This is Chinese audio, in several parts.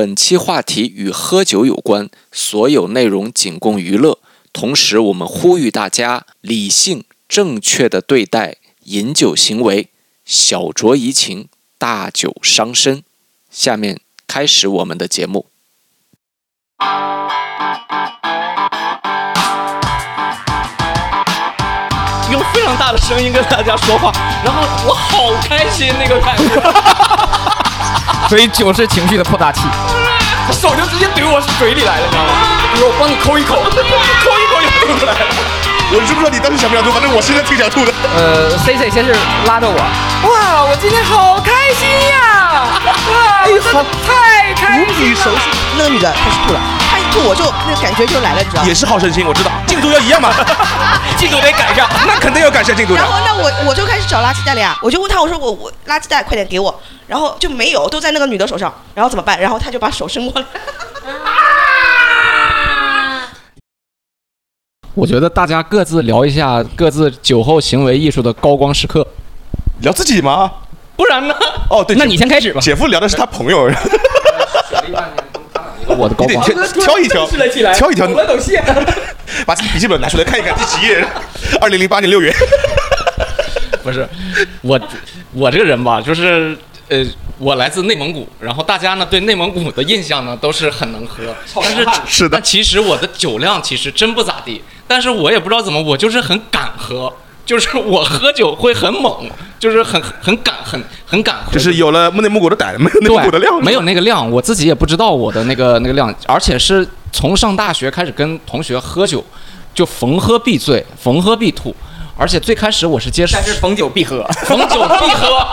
本期话题与喝酒有关，所有内容仅供娱乐。同时，我们呼吁大家理性、正确的对待饮酒行为，小酌怡情，大酒伤身。下面开始我们的节目。用非常大的声音跟大家说话，然后我好开心那个感觉，所以酒是情绪的扩大器。手就直接怼我嘴里来了，你知道吗？我帮你抠一口，抠一口就吐出来了。我是不知道你当时想不想吐，反正我现在挺想吐的。呃，C C 先是拉着我，哇，我今天好开心呀！哇，我真的太开无比熟悉。那个女的开始吐了，她一吐我就那个感觉就来了，你知道吗也？是好胜心，我知道，进度要一样嘛，进度得赶上。那肯定要赶上进度的然。后那我我就开始找垃圾袋了呀，我就问他，我说我我垃圾袋快点给我，然后就没有，都在那个女的手上，然后怎么办？然后他就把手伸过来，我觉得大家各自聊一下各自酒后行为艺术的高光时刻。聊自己吗？不然呢？哦，对，那你先开始吧。姐夫聊的是他朋友，我的高光，你得挑挑一挑挑一挑懂了懂谢。把笔记本拿出来看一看，第几页？二零零八年六月。不是，我我这个人吧，就是呃，我来自内蒙古，然后大家呢对内蒙古的印象呢都是很能喝，但是是的但其实我的酒量其实真不咋地，但是我也不知道怎么，我就是很敢喝。就是我喝酒会很猛，就是很很敢，很很敢喝，就是有了内蒙古的胆，没有内蒙古的量，没有那个量，我自己也不知道我的那个那个量，而且是从上大学开始跟同学喝酒，就逢喝必醉，逢喝必吐，而且最开始我是接受但是逢酒必喝。逢酒必喝。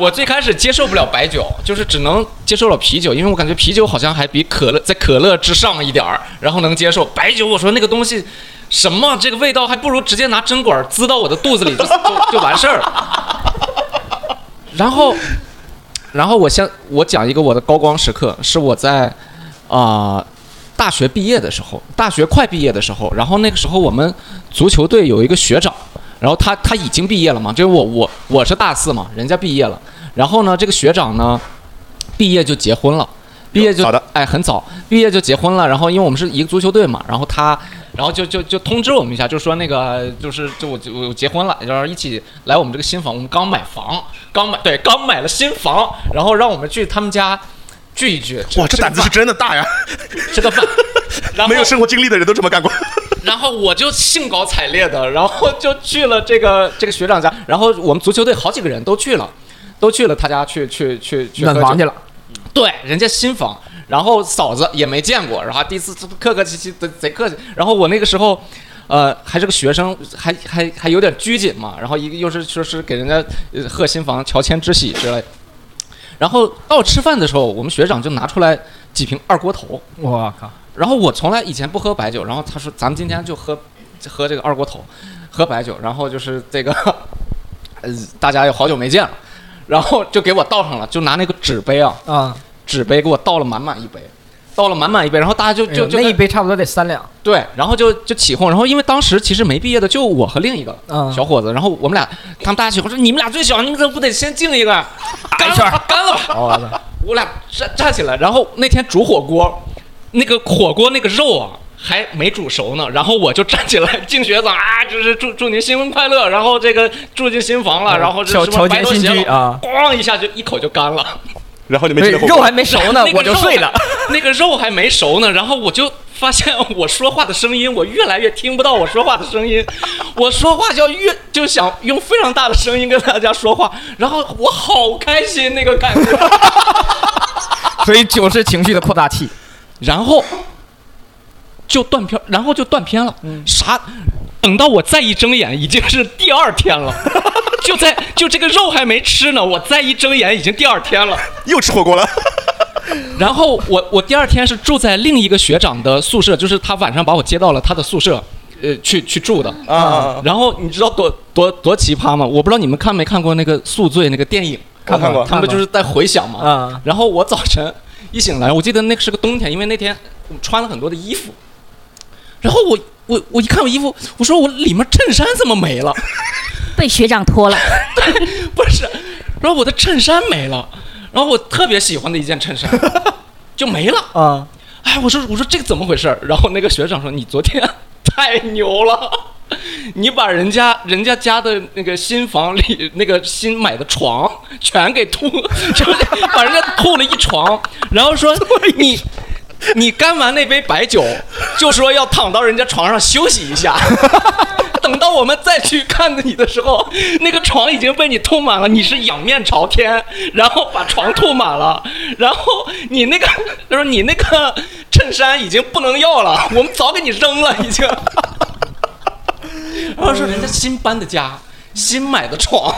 我最开始接受不了白酒，就是只能接受了啤酒，因为我感觉啤酒好像还比可乐在可乐之上一点儿，然后能接受白酒。我说那个东西什么这个味道，还不如直接拿针管滋到我的肚子里就 就就完事儿了。然后，然后我先我讲一个我的高光时刻，是我在啊、大学毕业的时候，大学快毕业的时候，然后那个时候我们足球队有一个学长，然后他他已经毕业了嘛，就是我我我是大四嘛，人家毕业了，然后呢，这个学长呢，毕业就结婚了。毕业就好的哎很早，毕业就结婚了。然后因为我们是一个足球队嘛，然后他，然后就就就通知我们一下，就说那个就是就我就我结婚了，然后一起来我们这个新房，我们刚买房，刚买对刚买了新房，然后让我们去他们家聚一聚。哇，这胆子是真的大呀！吃个饭，然后没有生活经历的人都这么干过。然后我就兴高采烈的，然后就去了这个这个学长家，然后我们足球队好几个人都去了，都去了他家去去去去喝酒暖房去了，对，人家新房，然后嫂子也没见过，然后第一次客客气气的贼客气，然后我那个时候。呃，还是个学生，还还还有点拘谨嘛，然后一个又是说是给人家贺新房、乔迁之喜之类，然后到吃饭的时候，我们学长就拿出来几瓶二锅头，我靠，然后我从来以前不喝白酒，然后他说咱们今天就喝喝这个二锅头，喝白酒，然后就是这个，呃，大家也好久没见了，然后就给我倒上了，就拿那个纸杯啊，啊，纸杯给我倒了满满一杯，倒了满满一杯，然后大家就就就哎那一杯差不多得三两，对，然后就就起哄，然后因为当时其实没毕业的就我和另一个嗯。小伙子，然后我们俩他们大家起哄说你们俩最小，你们怎么不得先敬一个，干一圈了干了吧，我俩站站起来，然后那天煮火锅，那个火锅那个肉啊还没煮熟呢，然后我就站起来敬学长啊，就是祝祝您新婚快乐，然后这个住进新房了，然后这乔什么白头偕老居啊，咣一下就一口就干了，然后你们吃了火锅，肉还没熟呢那，个我就肉睡了。那个肉还没熟呢，然后我就发现我说话的声音，我越来越听不到我说话的声音，我说话就要越就想用非常大的声音跟大家说话，然后我好开心那个感觉。所以酒是情绪的扩大器。然后就断片，然后就断片了。啥？等到我再一睁眼，已经是第二天了。就在就这个肉还没吃呢，我再一睁眼，已经第二天了。又吃火锅了。然后我我第二天是住在另一个学长的宿舍，就是他晚上把我接到了他的宿舍，呃，去去住的。啊，然后你知道多多多奇葩吗？我不知道你们看没看过那个《宿醉》那个电影，看过他们就是在回想嘛。啊然后我早晨一醒来，我记得那个是个冬天，因为那天我穿了很多的衣服。然后我我我一看我衣服，我说我里面衬衫怎么没了？被学长脱了，不是，然后我的衬衫没了，然后我特别喜欢的一件衬衫，就没了。啊，哎，我说我说这个怎么回事儿？然后那个学长说你昨天 太牛了，你把人家人家家的那个新房里那个新买的床全给吐，就是把人家吐了一床，然后说你。你干完那杯白酒，就说要躺到人家床上休息一下。等到我们再去看你的时候，那个床已经被你吐满了，你是仰面朝天，然后把床吐满了，然后你那个他说你那个衬衫已经不能要了，我们早给你扔了已经。然后说人家新搬的家，新买的床，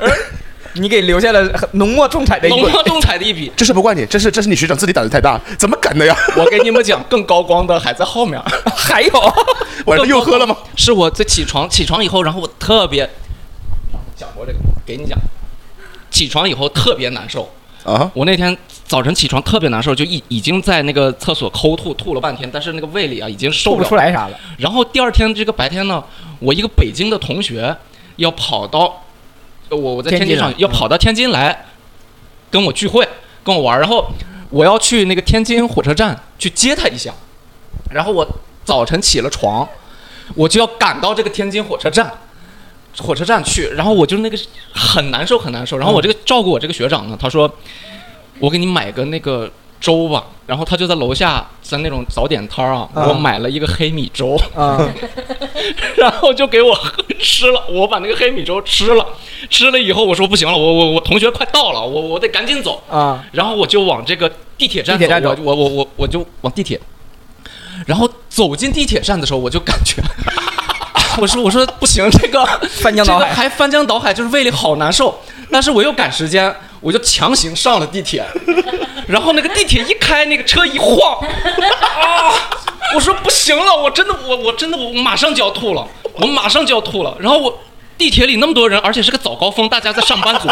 而你给留下了很浓墨重彩的一笔。浓墨重彩的一笔。这是不怪你，这是这是你学长自己胆子太大，怎么敢的呀？我给你们讲，更高光的还在后面。还有，晚上又喝了吗？是我在起床起床以后，然后我特别讲过这个，给你讲。起床以后特别难受，啊，我那天早晨起床特别难受，就已已经在那个厕所抠吐吐了半天，但是那个胃里啊已经受说不出来啥了。然后第二天这个白天呢，我一个北京的同学要跑到，呃我我在天津上要跑到天津来跟我聚会，跟我玩，然后我要去那个天津火车站去接他一下，然后我早晨起了床，我就要赶到这个天津火车站。火车站去，然后我就那个很难受很难受。然后我这个照顾我这个学长呢，他说我给你买个那个粥吧。然后他就在楼下，在那种早点摊儿啊，啊我买了一个黑米粥。啊，然后就给我吃了，我把那个黑米粥吃了，吃了以后我说不行了，我我我同学快到了，我我得赶紧走啊，然后我就往这个地铁站走我我我我我就往地铁，然后走进地铁站的时候，我就感觉。我说我说不行，这个翻江倒海这个还翻江倒海，就是胃里好难受。但是我又赶时间，我就强行上了地铁。然后那个地铁一开，那个车一晃，啊！我说不行了，我真的我我真的我马上就要吐了，我马上就要吐了。然后我地铁里那么多人，而且是个早高峰，大家在上班族。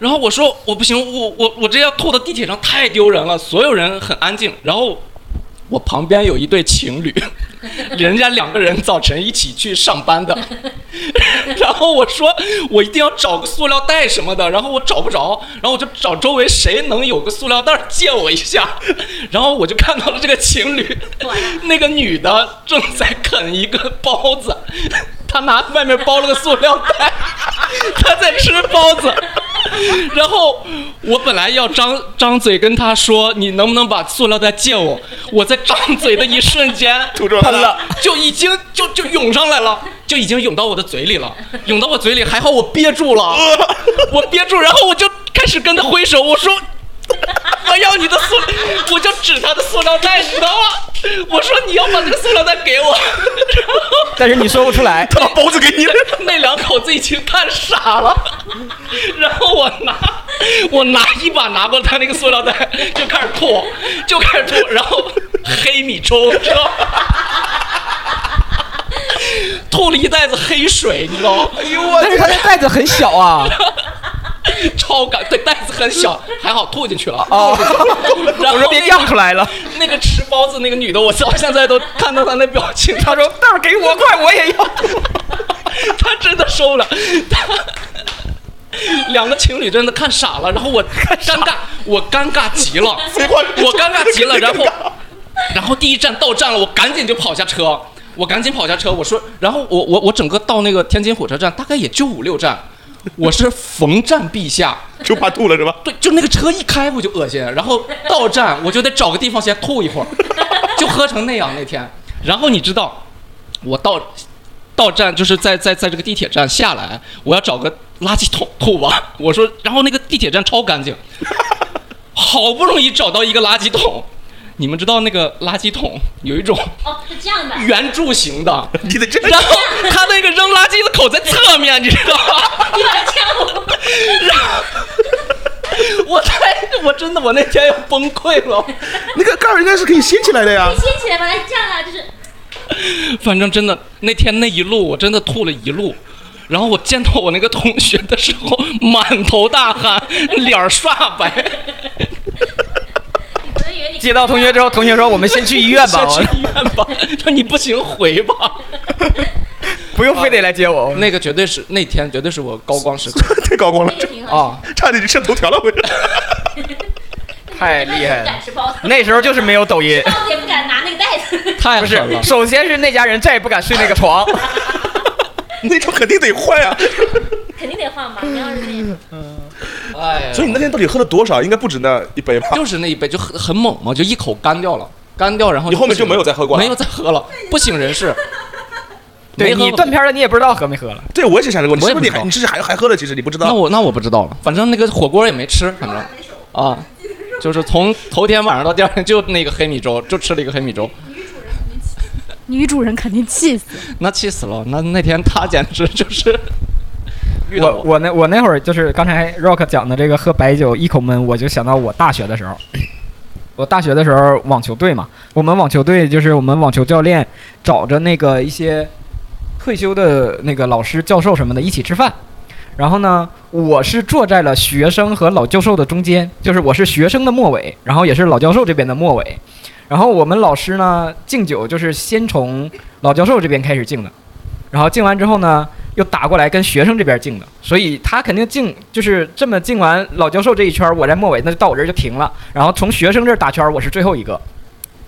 然后我说我不行，我我我这要吐到地铁上太丢人了，所有人很安静。然后我旁边有一对情侣，人家两个人早晨一起去上班的，然后我说我一定要找个塑料袋什么的，然后我找不着，然后我就找周围谁能有个塑料袋借我一下，然后我就看到了这个情侣，那个女的正在啃一个包子，她拿外面包了个塑料袋，她在吃包子。然后我本来要张张嘴跟他说，你能不能把塑料袋借我？我在张嘴的一瞬间 吐出来了喷了，就已经就就涌上来了，就已经涌到我的嘴里了，涌到我嘴里，还好我憋住了，我憋住，然后我就开始跟他挥手，我说。我要你的塑，我就指他的塑料袋，你知道吗？我说你要把这个塑料袋给我，然 后但是你说不出来。他把包子给你了。那两口子已经看傻了，然后我拿我拿一把拿过他那个塑料袋就开始吐，就开始吐，然后黑米粥，知道吗？吐了一袋子黑水，你知道吗？哎呦我但是他那袋子很小啊。超感，对，袋子很小，还好吐进去了。哦，然后我说别漾出来了。那个吃包子那个女的，我到现在都看到她那表情，她说：“袋儿给我，快，我也要。她真的受不了，她两个情侣真的看傻了，然后我尴尬，我尴尬极了，我尴尬极了，然后然后第一站到站了，我赶紧就跑下车，我赶紧跑下车，我说，然后我我我整个到那个天津火车站大概也就五六站，我是逢站必下。就怕吐了是吧？对，就那个车一开我就恶心，然后到站我就得找个地方先吐一会儿，就喝成那样那天。然后你知道，我到到站就是在在在这个地铁站下来，我要找个垃圾桶吐吧。我说，然后那个地铁站超干净，好不容易找到一个垃圾桶。你们知道那个垃圾桶有一种哦，是这样的。圆柱形的，你得这然后它那个扔垃圾的口在侧面，你知道吗？你把它掐我。然后 我太我真的我那天要崩溃了，那个盖儿应该是可以掀起来的呀。掀起来吧，来这样啊，就是反正真的那天那一路我真的吐了一路。然后我见到我那个同学的时候，满头大汗，脸儿刷白，接到同学之后，同学说：“我们先去医院吧，先去医院吧。说你不行回吧。不用非得来接我。”那个绝对是那天绝对是我高光时刻 太高光了。啊，差点就上头条了，我这。太厉害了那时候就是没有抖音，也不敢拿那个袋子。太狠了是，。首先是那家人再也不敢睡那个床，那床肯定得换啊。肯定得换吧？你要是那样，哎，所以你那天到底喝了多少？应该不止那一杯吧？就是那一杯就很很猛嘛，就一口干掉了，干掉，然后你后面就没有再喝过了没有再喝了，不省人事。对你断片了，你也不知道喝没喝了。对，我也是想这个问题，是不是你还你是还还喝了？其实你不知道。那我那我不知道了，反正那个火锅也没吃，反正啊，就是从头天晚上到第二天就那个黑米粥，就吃了一个黑米粥，女主人肯定气死。那气死了。那那天他简直就是我我那我那会儿就是刚才 Rock 讲的这个喝白酒一口闷，我就想到我大学的时候，我大学的时候网球队嘛，我们网球队就是我们网球教练找着那个一些退休的那个老师、教授什么的一起吃饭。然后呢，我是坐在了学生和老教授的中间，就是我是学生的末尾，然后也是老教授这边的末尾。然后我们老师呢敬酒就是先从老教授这边开始敬的，然后敬完之后呢，又打过来跟学生这边敬的，所以他肯定敬就是这么敬完老教授这一圈，我在末尾，那就到我这儿就停了。然后从学生这儿打圈，我是最后一个。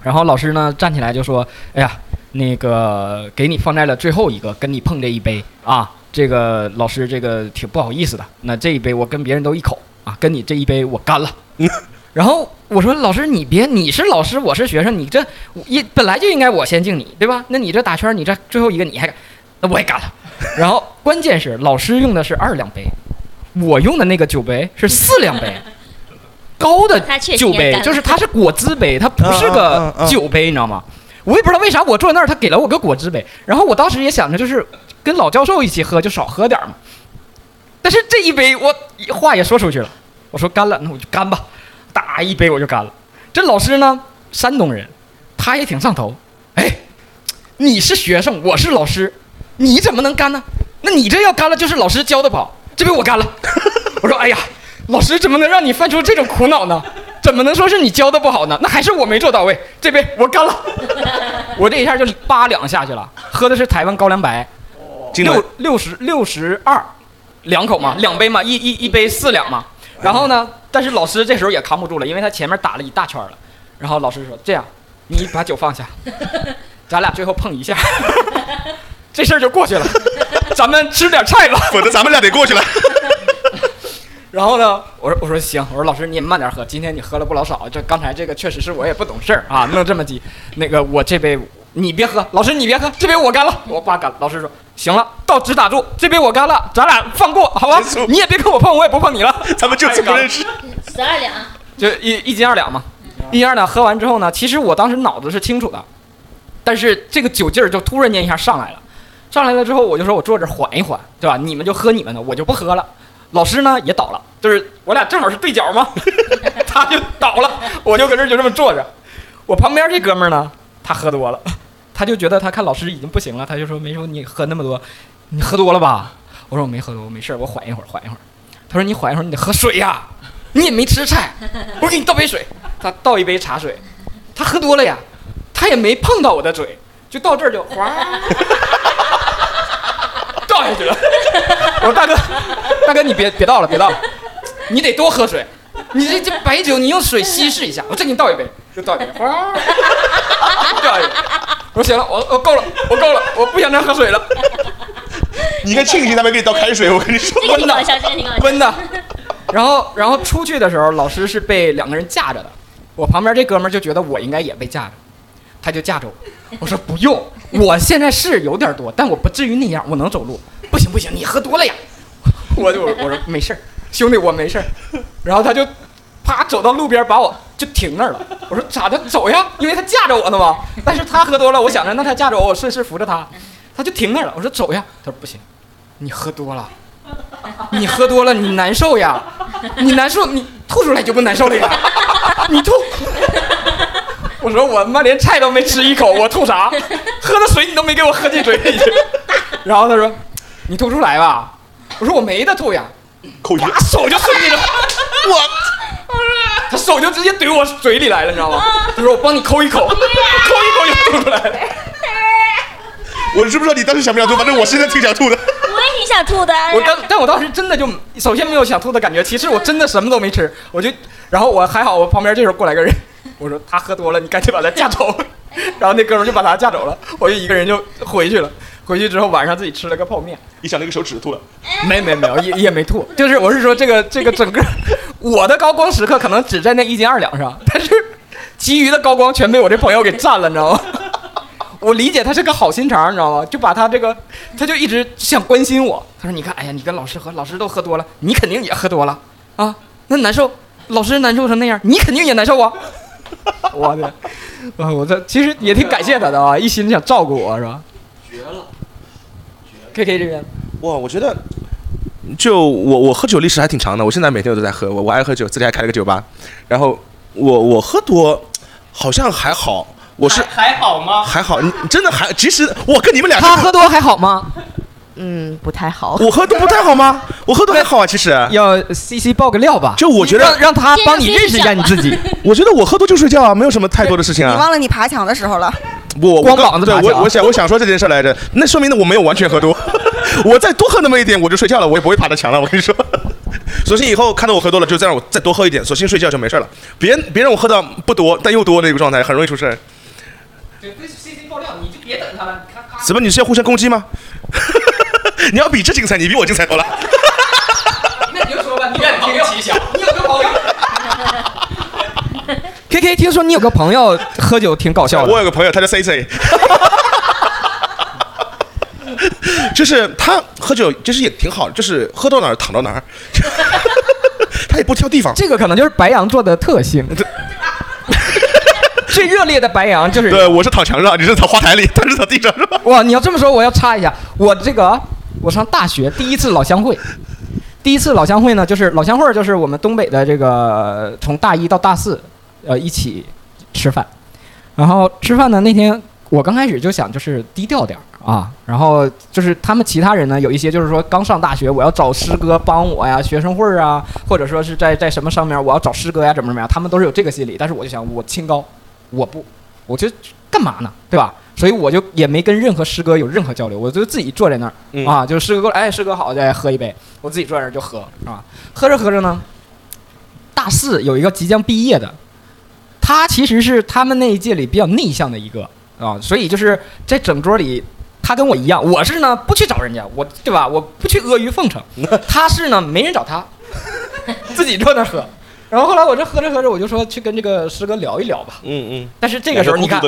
然后老师呢站起来就说：“哎呀，那个给你放在了最后一个，跟你碰这一杯啊，这个老师这个挺不好意思的。那这一杯我跟别人都一口啊，跟你这一杯我干了。”然后我说：“老师，你别，你是老师，我是学生，你这一本来就应该我先敬你，对吧？那你这打圈，你这最后一个你还干，那我也干了。然后关键是老师用的是二两杯，我用的那个酒杯是四两杯，高的酒杯就是它是果汁杯，它不是个酒杯，你知道吗？我也不知道为啥我坐那儿，他给了我个果汁杯，然后我当时也想着就是跟老教授一起喝就少喝点儿嘛。但是这一杯我话也说出去了，我说干了，那我就干吧，打一杯我就干了。这老师呢，山东人，他也挺上头。哎，你是学生，我是老师，你怎么能干呢？那你这要干了，就是老师教的不好。这杯我干了。我说，哎呀，老师怎么能让你犯出这种苦恼呢？怎么能说是你教的不好呢？那还是我没做到位。这杯我干了，我这一下就八两下去了，喝的是台湾高粱白，六六十六十二，两口嘛，两杯嘛，一一一杯四两嘛。然后呢，但是老师这时候也扛不住了，因为他前面打了一大圈了。然后老师说：“这样，你把酒放下，咱俩最后碰一下，这事儿就过去了。咱们吃点菜吧。否则咱们俩得过去了。”然后呢，我说我说行，我说老师你也慢点喝，今天你喝了不老少，这刚才这个确实是我也不懂事儿啊，弄这么急。那个我这杯你别喝，老师你别喝，这杯我干了，我爸干了。老师说行了，到此打住，这杯我干了，咱俩放过好吧？你也别跟我碰，我也不碰你了。咱们就此不认识。十二两，就一一斤二两嘛，一斤二两喝完之后呢，其实我当时脑子是清楚的，但是这个酒劲儿就突然间一下上来了，上来了之后我就说我坐这缓一缓，对吧？你们就喝你们的，我就不喝了。老师呢也倒了，就是我俩正好是对角嘛，他就倒了，我就搁这就这么坐着。我旁边这哥们呢，他喝多了，他就觉得他看老师已经不行了，他就说没说你喝那么多，你喝多了吧？我说我没喝多，我没事，我缓一会儿，缓一会儿。他说你缓一会儿，你得喝水呀、你也没吃菜，我给你倒杯水。他倒一杯茶水，他喝多了呀，他也没碰到我的嘴，就到这儿就哗，倒下去了。我说大哥，大哥你别别倒了，别倒了，你得多喝水。你这这白酒，你用水稀释一下，我再给你倒一杯，就倒一杯，哗，倒一杯。我说行了，我我够了，我够了，我不想再喝水了。你应该庆幸他没给你倒开水，我跟你说。这个挺搞笑，这个挺搞笑。温的。然后，然后出去的时候，老师是被两个人架着的。我旁边这哥们就觉得我应该也被架着，他就架着我。我说不用，我现在是有点多，但我不至于那样，我能走路。不行不行，你喝多了呀。我就我说没事，兄弟我没事。然后他就啪走到路边把我就停那儿了。我说咋的走呀？因为他架着我呢嘛。但是他喝多了，我想着那他架着我，我顺势扶着他，他就停那儿了。我说走呀，他说不行，你喝多了。你喝多了，你难受呀，你难受，你吐出来就不难受了呀，你吐。我说我他妈连菜都没吃一口，我吐啥？喝的水你都没给我喝进嘴里去。然后他说，你吐出来吧。我说我没得吐呀，口音啪手就伸进了，我，他手就直接怼我嘴里来了，你知道吗？他说我帮你抠一口，抠一口就吐出来了。我知不知道你当时想不想吐，反正我现在挺想吐的。我也挺想吐的。我当，但我当时真的就首先没有想吐的感觉，其次我真的什么都没吃，我就，然后我还好，我旁边这时候过来个人，我说他喝多了，你赶紧把他架走，然后那哥们就把他架走了，我就一个人就回去了。回去之后晚上自己吃了个泡面，一想那个手指吐了，没没没有也也没吐，就是我是说这个这个整个 我的高光时刻可能只在那一斤二两上，但是其余的高光全被我这朋友给占了，你知道吗？我理解他是个好心肠，你知道吗？就把他这个，他就一直想关心我。他说：“你看，哎呀，你跟老师喝，老师都喝多了，你肯定也喝多了啊，那难受，老师难受成那样，你肯定也难受啊。” 我的，啊，我这其实也挺感谢他的啊，一心想照顾我是吧？绝了，K K 这边，哇，我觉得，就我我喝酒历史还挺长的，我现在每天都在喝，我我爱喝酒，自己还开了个酒吧，然后我我喝多好像还好，我是还好吗？还好，你真的还，其实我跟你们俩他喝多还好吗？嗯，不太好。我喝多不太好吗？我喝多还好啊，其实。要 C C 爆个料吧，就我觉得让让他帮你认识一下你自己。我觉得我喝多就睡觉啊，没有什么太多的事情啊。你忘了你爬墙的时候了？我光膀子对爬墙我我想我想说这件事来着，那说明呢我没有完全喝多，我再多喝那么一点我就睡觉了，我也不会爬到墙了。我跟你说，索性以后看到我喝多了就再让我再多喝一点，索性睡觉就没事了。别别让我喝到不多但又多那个状态，很容易出事儿。对 C C 爆料，你就别等他了，你看怎么你是要互相攻击吗？你要比这精彩，你比我精彩多了。那你就说吧，你愿听其详。你有个朋友，K K，听说你有个朋友喝酒挺搞笑的。我有个朋友，他叫 C C，就是他喝酒其实也挺好的，就是喝到哪儿躺到哪儿，他也不挑地方。这个可能就是白羊座的特性。最热烈的白羊就是对，我是躺墙上，你是躺花坛里，他是躺地上，是吧？哇，你要这么说，我要插一下，我这个我上大学第一次老乡会，第一次老乡会呢，就是老乡会就是我们东北的这个从大一到大四，呃一起吃饭，然后吃饭呢那天我刚开始就想就是低调点儿啊，然后就是他们其他人呢有一些就是说刚上大学，我要找师哥帮我呀，学生会啊，或者说是在在什么上面我要找师哥呀，怎么怎么样，他们都是有这个心理，但是我就想我清高，我不，我就干嘛呢，对吧？所以我就也没跟任何师哥有任何交流，我就自己坐在那儿、嗯啊，就是师哥过来，哎，师哥好，再喝一杯，我自己坐在那儿就喝啊，喝着喝着呢，大四有一个即将毕业的，他其实是他们那一届里比较内向的一个啊，所以就是在整桌里，他跟我一样，我是呢不去找人家，我对吧？我不去阿谀奉承，他是呢没人找他，自己坐那儿喝。然后后来我这喝着喝着，我就说去跟这个师哥聊一聊吧。嗯嗯。但是这个时候你看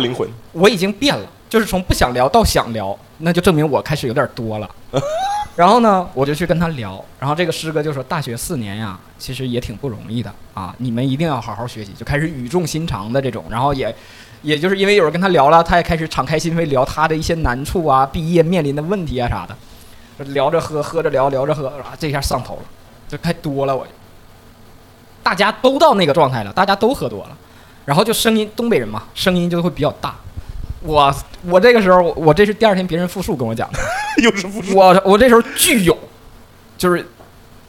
我已经变了，就是从不想聊到想聊，那就证明我开始有点多了。然后呢，我就去跟他聊，然后这个师哥就说：“大学四年呀，其实也挺不容易的啊，你们一定要好好学习。”就开始语重心长的这种，然后也，也就是因为有人跟他聊了，他也开始敞开心扉聊他的一些难处啊，毕业面临的问题啊啥的。聊着喝，喝着聊，聊着喝，啊，这下上头了，就太多了，我就。大家都到那个状态了，大家都喝多了，然后就声音，东北人嘛，声音就会比较大。我我这个时候，我这是第二天别人复述跟我讲的，又是复述。我我这时候巨有，就是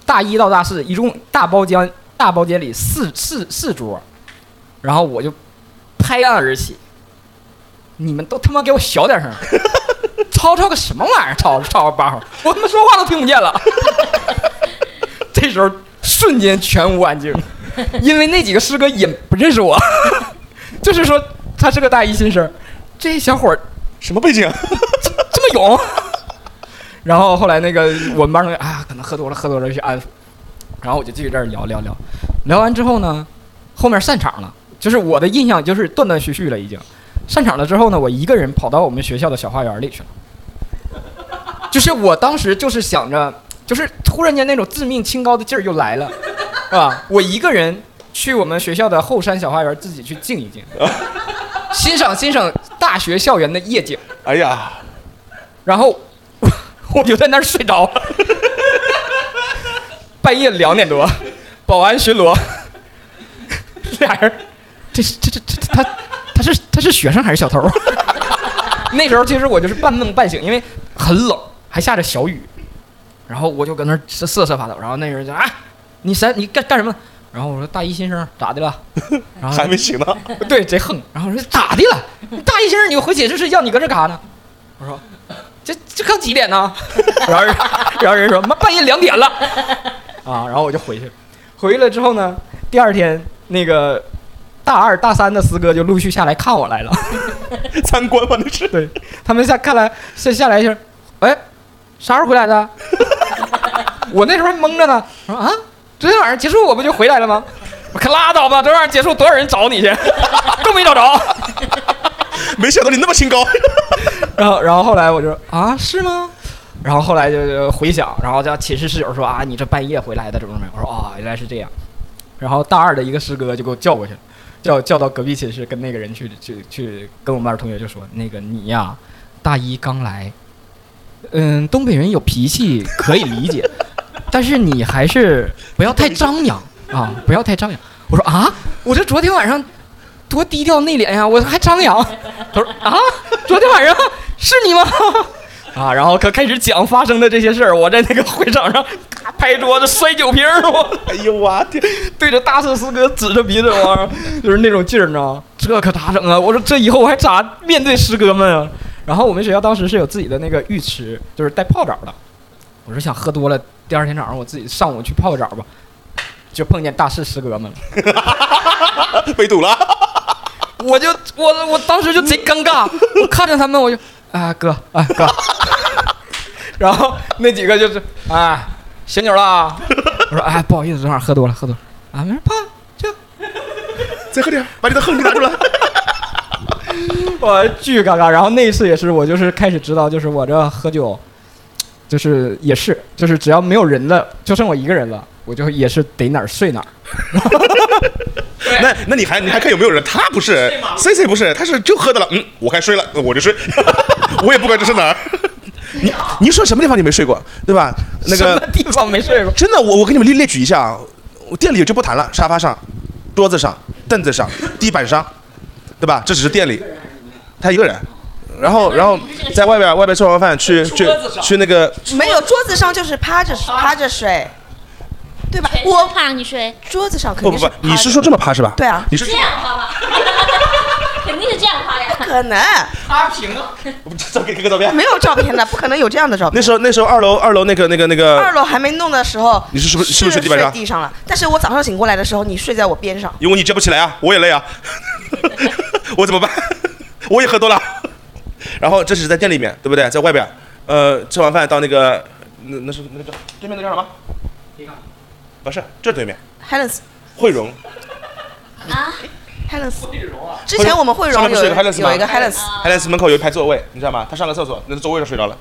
大一到大四，一共大包间大包间里四四四桌，然后我就拍案而起，你们都他妈给我小点声，吵吵个什么玩意儿，吵吵八号，我他妈说话都听不见了。这时候瞬间全屋安静，因为那几个师哥也不认识我，就是说他是个大一新生，这小伙儿什么背景？这么勇。然后后来那个我们班同学，啊，可能喝多了，喝多了就去安抚。然后我就继续在这儿聊聊聊，聊完之后呢，后面散场了，就是我的印象就是断断续续了已经。散场了之后呢，我一个人跑到我们学校的小花园里去了。就是我当时就是想着，就是突然间那种自命清高的劲儿又来了，是吧，我一个人去我们学校的后山小花园自己去静一静，欣赏欣赏大学校园的夜景。哎呀，然后我 我就在那儿睡着了，半夜两点多，保安巡逻，俩人，这是这这这他他是他是学生还是小偷？那时候其实我就是半梦半醒，因为很冷，还下着小雨，然后我就搁那瑟瑟发抖，然后那人就啊，你谁你干干什么？然后我说大一新生咋的了？然后还没醒呢。对，贼横。然后我说咋的了？大一新生你回寝室睡觉，你搁这干啥呢？我说这这刚几点呢？然后然后人说妈半夜两点了啊，然后我就回去了。回去了之后呢，第二天那个大二大三的师哥就陆续下来看我来了。参观吧，那是。对他们下看来下下来一下，哎，啥时候回来的？我那时候还懵着呢，我说啊，昨天晚上结束我不就回来了吗？我可拉倒吧，昨天晚上结束多少人找你去，都没找着。没想到你那么清高。然后然后后来我就说啊是吗？然后后来就就回想，然后叫寝室室友说啊你这半夜回来的怎么怎么样？我说啊原来是这样。然后大二的一个师哥就给我叫过去了，叫叫到隔壁寝室跟那个人去去去跟我们班同学就说那个你呀大一刚来，嗯东北人有脾气可以理解，但是你还是不要太张扬啊，不要太张扬。我说啊，我这昨天晚上多低调内敛呀，我还张扬。他说啊，昨天晚上是你吗？啊，然后可开始讲发生的这些事儿。我在那个会场上拍桌子摔酒瓶儿，我哎呦我天！对着大四师哥指着鼻子，我就是那种劲儿，你知道吗？这可咋整啊？我说这以后我还咋面对师哥们啊？然后我们学校当时是有自己的那个浴池，就是带泡澡的。我说想喝多了，第二天早上我自己上午去泡个澡吧，就碰见大四师哥们了。被堵了。我就我我当时就贼尴尬，我看着他们我就啊哥啊哥，然后那几个就是啊醒酒了啊，我说哎不好意思，昨晚喝多了喝多了啊没事怕就 再喝点，把你的横给拿出来。我巨尴尬。然后那一次也是我就是开始知道，就是我这喝酒，就是也是就是只要没有人了，就剩我一个人了，我就也是得哪儿睡哪儿。那那你还你还看有没有人？他不是，C C 不是，他是就喝的了。嗯，我该睡了，我就睡，我也不管这是哪儿。你你说什么地方你没睡过，对吧？那个什么地方没睡过？真的，我我给你们列列举一下啊，我店里就不谈了，沙发上、桌子上、凳子上、地板上，对吧？这只是店里，他一个人。然后，然后在外边外边吃完饭去去去那个没有桌子上就是趴着趴着睡，对吧？我我趴上去睡，桌子上肯不不不，你是说这么趴是吧？对啊你是这样趴吧？肯定是这样趴的呀。可能趴平了。这给给个照片。没有照片的，不可能有这样的照片。那时候那时候二楼二楼那个那个那个二楼还没弄的时候，你是是不是是不是睡地板上睡地上了？但是我早上醒过来的时候，你睡在我边上。因为你接不起来啊，我也累啊，我怎么办？我也喝多了。然后这是在店里面，对不对？在外边，呃，吃完饭到那个那那是那个叫对面那叫什么？不是，这对面 Helens 汇荣。啊，Helens，之前我们汇荣有有一个 Helens，Helens 门口有一排座位，你知道吗？他上个厕所，那个座位上睡着了，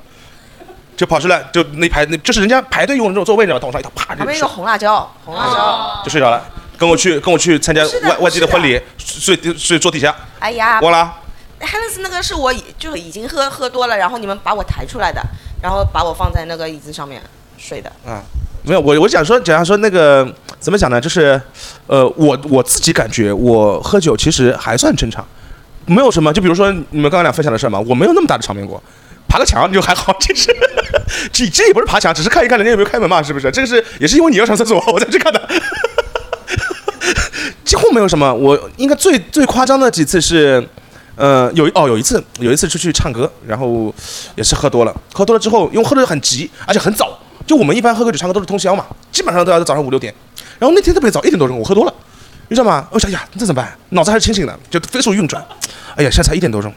就跑出来，就那排那就是人家排队用的那种座位，你知道吗？往上一躺，啪就旁边一个红辣椒，红辣椒。就睡着了。跟我去跟我去参加外外地的婚礼，睡睡坐底下，哎呀忘了。，Helens 那个是我已就是已经喝喝多了，然后你们把我抬出来的，然后把我放在那个椅子上面睡的。嗯，没有，我我想说，想说那个怎么讲呢？就是，呃，我我自己感觉我喝酒其实还算正常，没有什么。就比如说你们刚刚俩分享的事儿嘛，我没有那么大的场面过。爬个墙就还好，其实这这也不是爬墙，只是看一看人家有没有开门嘛，是不是？这个是也是因为你要上厕所，我才去看的。几乎没有什么，我应该最最夸张的几次是，呃，有一哦有一次有一次出去唱歌，然后也是喝多了，喝多了之后，因为喝的很急，而且很早，就我们一般喝个酒唱歌都是通宵嘛，基本上都要在早上五六点，然后那天特别早，一点多钟我喝多了，你知道吗？我想哎呀，这怎么办？脑子还是清醒的，就飞速运转，哎呀，现在才一点多钟，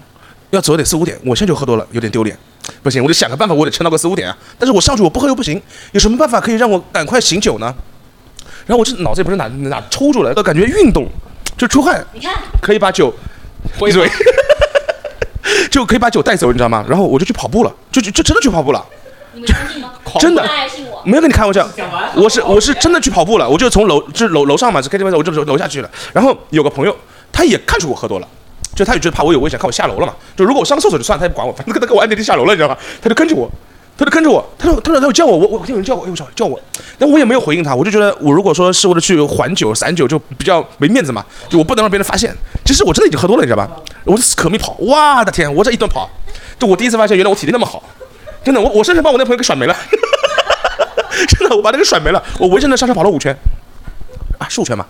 要走得四五点，我现在就喝多了，有点丢脸，不行，我得想个办法，我得撑到个四五点啊，但是我上去我不喝又不行，有什么办法可以让我赶快醒酒呢？然后我这脑子也不是哪哪抽住了，都感觉运动就出汗，你看，可以把酒 闭嘴，就可以把酒带走，你知道吗？然后我就去跑步了，就就就真的去跑步了，你们相信吗？真的。没有跟你开玩笑，我是我是真的去跑步了，我就从楼就是楼楼上嘛，是 KTV，我就楼楼下去了。然后有个朋友，他也看出我喝多了。就他也觉得怕我有危险，看我下楼了嘛。就如果我上个厕所就算了，他也不管我，反正他跟我按电梯下楼了，你知道吧？他就跟着我，他就跟着我，他说他说他有叫我，我我听有人叫我，哎我操叫我，但我也没有回应他，我就觉得我如果说是为了去还酒散酒，就比较没面子嘛，就我不能让别人发现。其实我真的已经喝多了，你知道吧？我就可没跑，哇的天，我这一顿跑，就我第一次发现原来我体力那么好，真的，我我甚至把我那朋友给甩没了 真的，我把他给甩没了，我围着那商场跑了五圈，啊，是五圈吗？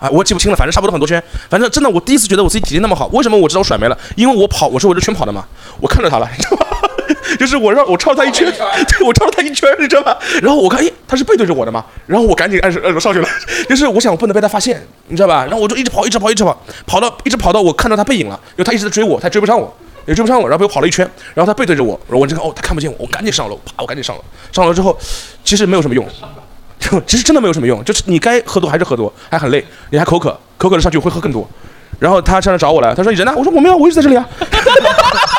啊，我记不清了，反正差不多很多圈。反正真的，我第一次觉得我自己体力那么好。为什么我知道我甩没了？因为我跑，我是围着圈跑的嘛。我看着他了，你知道吗？就是我让我超了他一圈，对我超了他一圈，你知道吗？然后我看，哎，他是背对着我的嘛，然后我赶紧按按上去了，就是我想我不能被他发现，你知道吧？然后我就一直跑，一直跑，一直跑，跑到一直跑到我看到他背影了，因为他一直在追我，他追不上我。也追不上我，然后被我跑了一圈，然后他背对着我，然后我这看哦，他看不见我，我赶紧上楼，啪，我赶紧上楼。上楼之后，其实没有什么用，就 其实真的没有什么用，就是你该喝多还是喝多，还很累，你还口渴，口渴了上去会喝更多。然后他上来找我来，他说你人呢？我说我没有，我一直在这里啊。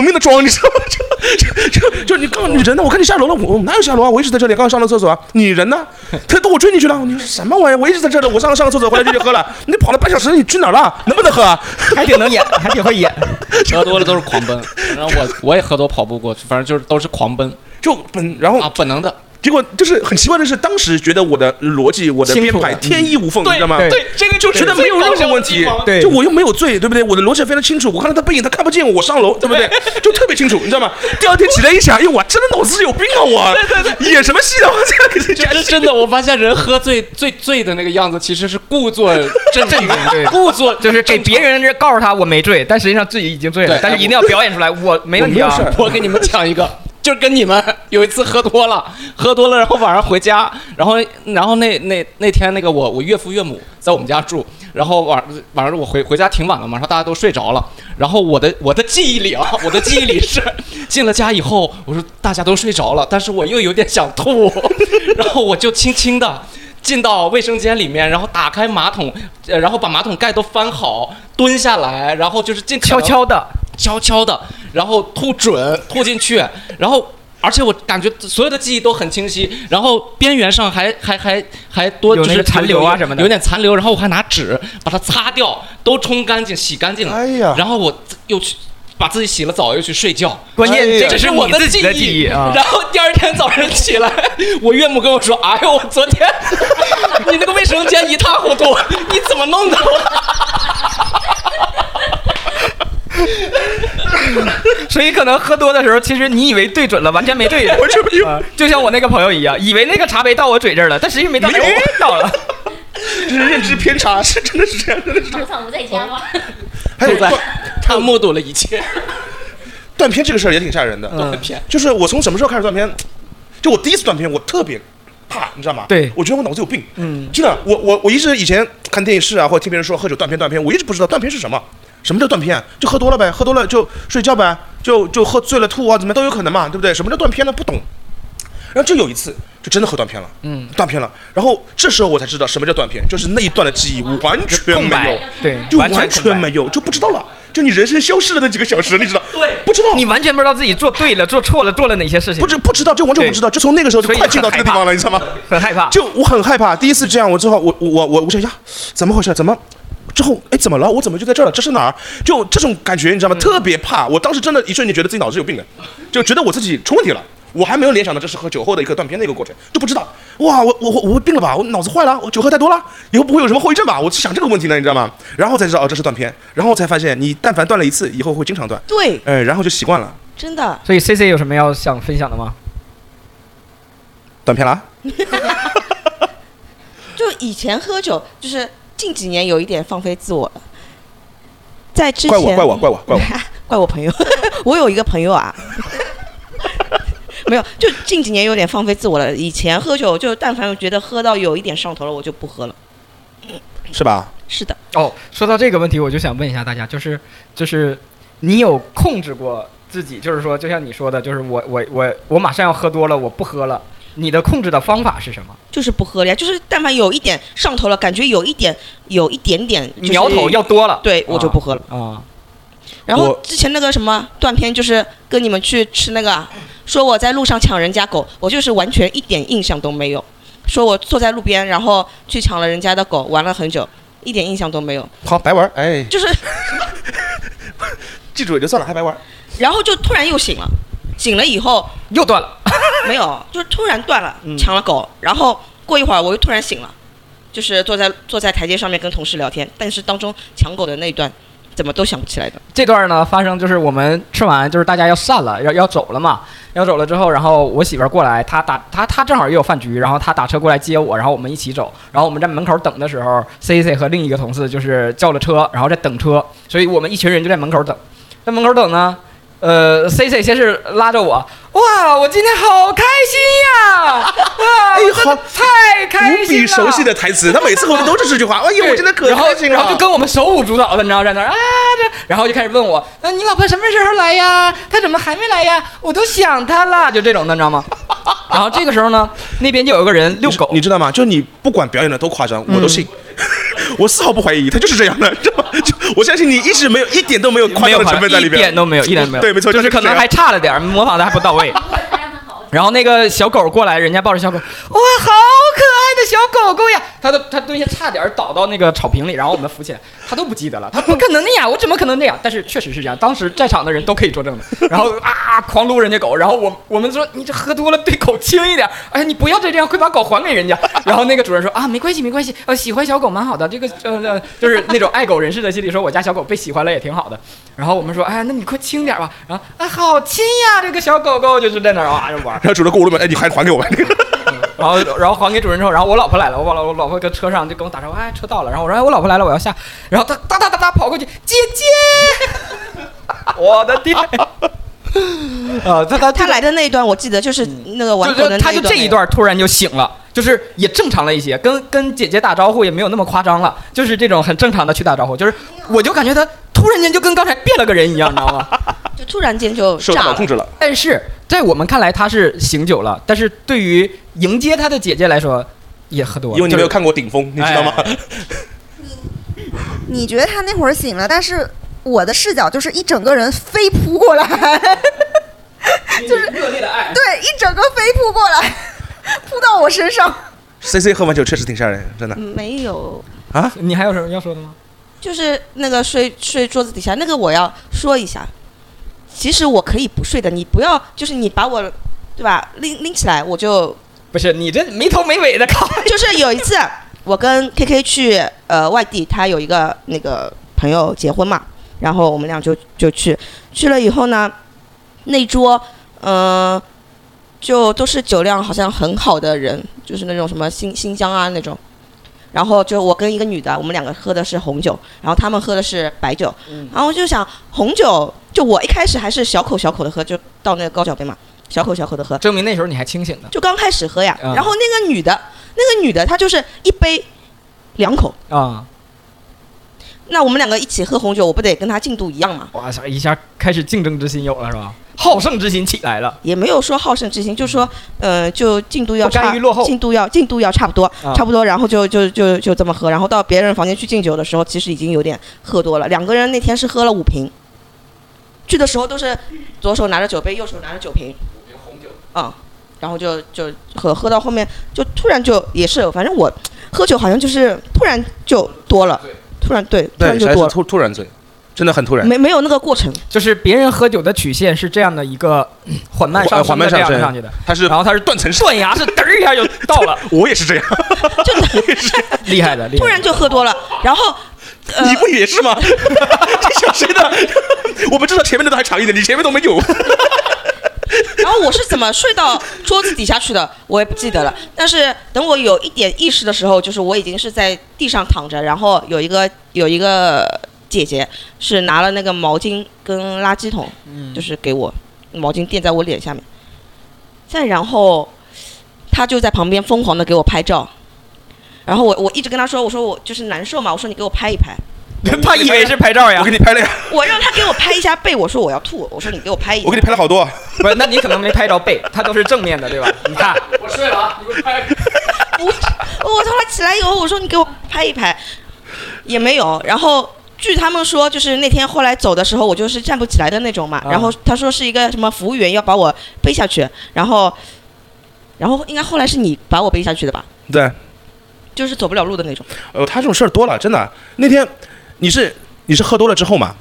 就一直可命的装，你知道吗？就就就就你刚你人呢？我看你下楼了，我我哪有下楼啊？我一直在这里，刚刚上了厕所啊。你人呢？他都我追你去了。你说什么玩意儿？我一直在这里，我上了上个厕所回来就去喝了。你跑了半小时，你去哪儿了？能不能喝啊？还挺能演，还挺会演。喝多了都是狂奔，然后我我也喝多跑步过去，反正就是都是狂奔就本然后啊，本能的。结果就是很奇怪的是，当时觉得我的逻辑、我的编排天衣无缝，你知道吗？对，这个就觉得没有任何问题，对就我又没有醉，对不对？我的逻辑非常清楚，我看到他背影，他看不见我，我上楼，对不对？就特别清楚，你知道吗？第二天起来一想，哎呦，我真的脑子有病啊！我。对对对，演什么戏啊？我这样给自己真真的，我发现人喝醉最醉的那个样子，其实是故作镇定，对。故作就是给别人告诉他我没醉，但实际上自己已经醉了对，但是一定要表演出来，我没问题啊。我没有。我给你们讲一个，就是跟你们有一次喝多了，喝多了，然后晚上回家，然后然后那那那天那个我我岳父岳母在我们家住，然后晚晚上我回回家挺晚了嘛，然后大家都睡着了，然后我的我的记忆里啊，我的记忆里是 进了家以后，我说大家都睡着了，但是我又有点想吐，然后我就轻轻的。进到卫生间里面，然后打开马桶，呃，然后把马桶盖都翻好，蹲下来，然后就是尽悄悄的，悄悄的，然后吐准吐进去，然后而且我感觉所有的记忆都很清晰，然后边缘上还还还还多就是个残留啊什么的。有点残留，然后我还拿纸把它擦掉，都冲干净洗干净了，哎呀。然后我又去。把自己洗了澡，又去睡觉。关键这是我你自己的记记忆啊。然后第二天早上起来，我岳母跟我说：“哎呦，我昨天 你那个卫生间一塌糊涂，你怎么弄的？” 所以可能喝多的时候，其实你以为对准了，完全没对准。我这没有啊就像我那个朋友一样，以为那个茶杯到我嘴这儿了，但实际没到，到了。这是认知偏差，是真的是这样，真的是这样。草草不在家吗？还有断 他目睹了一切，断片这个事儿也挺吓人的，断片。就是我从什么时候开始断片？就我第一次断片，我特别怕，你知道吗？对我觉得我脑子有病。嗯，真的，我我我一直以前看电视啊，或者听别人说喝酒断片断片，我一直不知道断片是什么。什么叫断片？就喝多了呗，喝多了就睡觉呗，就就喝醉了吐啊，怎么都有可能嘛，对不对？什么叫断片呢？不懂。然后就有一次，就真的喝断片了，嗯，断片了。然后这时候我才知道什么叫断片，就是那一段的记忆完全没有，对就完完全没有，就不知道了。就你人生消失了那几个小时，你知道？对不知道。你完全不知道自己做对了、做错了、做了哪些事情不，知不知道，就完全不知道，就从那个时候就快进到这个地方了，你知道吗？很害怕。就我很害怕，第一次这样，我之后我我我我想呀，怎么回事？怎么？之后哎，怎么了？我怎么就在这儿了？这是哪儿？就这种感觉，你知道吗？特别怕。我当时真的一瞬间觉得自己脑子有病了，就觉得我自己出问题了。我还没有联想到这是喝酒后的一个断片的一个过程，就不知道哇，我我我我病了吧？我脑子坏了？我酒喝太多了？以后不会有什么后遗症吧？我是想这个问题呢，你知道吗？然后才知道哦，这是断片，然后才发现你但凡断了一次，以后会经常断，对，哎，然后就习惯了，真的。所以 C C 有什么要想分享的吗？断片了啊。就以前喝酒，就是近几年有一点放飞自我了。在之前，怪我怪我怪我怪我，怪我 朋友，我有一个朋友啊，没有，就近几年有点放飞自我了。以前喝酒就但凡觉得喝到有一点上头了，我就不喝了。是吧？是的，哦，说到这个问题，我就想问一下大家，就是就是你有控制过自己，就是说，就像你说的，就是我我我我马上要喝多了，我不喝了。你的控制的方法是什么？就是不喝了呀。就是但凡有一点上头了，感觉有一点有一点点、就是苗头要多了，对我就不喝了。啊。然后之前那个什么断片，就是跟你们去吃那个，说我在路上抢人家狗，我就是完全一点印象都没有。说我坐在路边，然后去抢了人家的狗，玩了很久，一点印象都没有。好，白玩儿，哎，就是，记住也就算了，还白玩。然后就突然又醒了，醒了以后又断了。没有，就是突然断了嗯，抢了狗，然后过一会儿我又突然醒了，就是坐在坐在台阶上面跟同事聊天，但是当中抢狗的那一段怎么都想不起来的。这段呢发生就是我们吃完就是大家要散了，要要走了嘛，要走了之后，然后我媳妇儿过来，她打她她正好也有饭局，然后她打车过来接我，然后我们一起走，然后我们在门口等的时候，C C 和另一个同事就是叫了车，然后在等车，所以我们一群人就在门口等。在门口等呢。呃，C C 先是拉着我，哇，我今天好开心呀！哇，哎呦好太开心了，无比熟悉的台词，他每次后面都是这句话。哎呦，我真的可然后开心了。然后就跟我们手舞足蹈的，你知道，在那儿啊这，然后就开始问我，那你老婆什么时候来呀？她怎么还没来呀？我都想她了，就这种的，你知道吗？然后这个时候呢，那边就有个人遛狗，你知道吗？就你不管表演的多夸张，嗯我都信。我丝毫不怀疑，他就是这样的，知道吗？就我相信你一直没有一点都没有夸张的成分在里边，一点都没有，一点都没有。对，没错，就是可能还差了点，模仿的还不到位。然后那个小狗过来，人家抱着小狗，哇，好的小狗狗呀！他的他蹲下差点倒到那个草坪里，然后我们扶起来，他都不记得了，他不可能那样，我怎么可能那样？但是确实是这样，当时在场的人都可以作证的。然后啊，狂撸人家狗，然后我我们说你这喝多了对狗轻一点，哎，你不要再这样，快把狗还给人家。然后那个主人说啊，没关系没关系，呃，喜欢小狗蛮好的，这个呃呃就是那种爱狗人士的心里说我家小狗被喜欢了也挺好的。然后我们说，哎，那你快轻点吧。然后啊，好亲呀，这个小狗狗就是在那儿啊就玩。然后主人过我问，哎，你还还给我吧。然后然后还给主人之后，然后我老婆来了，我老我老婆搁车上就跟我打招呼，哎，车到了。然后我说，哎，我老婆来了，我要下。然后她哒哒哒哒跑过去，姐姐，我的天！啊，他他他来的那一段我记得就是那个完就狗的那就他就这一段突然就醒了，就是也正常了一些，跟跟姐姐打招呼也没有那么夸张了，就是这种很正常的去打招呼，就是我就感觉他突然间就跟刚才变了个人一样，你知道吗？就突然间就受控制了。但是在我们看来他是醒酒了，但是对于迎接他的姐姐来说，也喝多了，因为你没有看过顶峰，你知道吗？哎你觉得他那会儿醒了，但是我的视角就是一整个人飞扑过来，就是热烈的爱。对，一整个飞扑过来，扑到我身上。C C 喝完酒确实挺吓人，真的没有，啊！你还有什么要说的吗？就是那个睡睡桌子底下那个，我要说一下。其实我可以不睡的，你不要就是你把我，对吧？拎拎起来我就不是你这没头没尾的靠，就是有一次，我跟 K K 去呃外地，他有一个那个朋友结婚嘛，然后我们俩就就去，去了以后呢，那桌嗯、呃就都是酒量好像很好的人，就是那种什么新新疆啊那种。然后就我跟一个女的，我们两个喝的是红酒，然后他们喝的是白酒。然后我就想红酒，就我一开始还是小口小口的喝，就倒那个高脚杯嘛，小口小口的喝。证明那时候你还清醒的。就刚开始喝呀，啊然后那个女的，那个女的她就是一杯两口，啊，那我们两个一起喝红酒，我不得跟她进度一样吗？哇塞，一下开始竞争之心有了是吧？好胜之心起来了。也没有说好胜之心，就说呃，就进度要不甘差于落后，进度要进度要差不多，啊差不多，然后就就就就这么喝，然后到别人房间去敬酒的时候，其实已经有点喝多了。两个人那天是喝了五瓶，去的时候都是左手拿着酒杯，右手拿着酒瓶，嗯，然后就就喝喝到后面就突然就也是，反正我喝酒好像就是突然就多了，突然对，突然就多了，突突然醉，真的很突然。没没有那个过程，就是别人喝酒的曲线是这样的一个嗯缓慢上缓缓慢上升上去的，他是然后他是断层式，断崖式嘚儿一下就到了，我也是这样 厉害的，厉害的。突然就喝多了，然后呃你不也是吗？这想谁的？我们知道前面的都还长一点，你前面都没有。然后我是怎么睡到桌子底下去的，我也不记得了。但是等我有一点意识的时候，就是我已经是在地上躺着，然后有一个有一个姐姐是拿了那个毛巾跟垃圾桶，就是给我毛巾垫在我脸下面，再然后她就在旁边疯狂的给我拍照。然后我我一直跟她说，我说我就是难受嘛，我说你给我拍一拍，他以为是拍照呀我给，你拍了呀，我让他给我拍一下背，我说我要吐，我说你给我拍一下，我给你拍了好多。不是，那你可能没拍着背，他都是正面的，对吧？你看，我睡了啊，你给我拍。我我后来起来以后，我说你给我拍一拍，也没有。然后据他们说，就是那天后来走的时候，我就是站不起来的那种嘛。然后他说是一个什么服务员要把我背下去，然后然后应该后来是你把我背下去的吧？对，就是走不了路的那种。呃，他这种事儿多了，真的。那天你是你是喝多了之后嘛？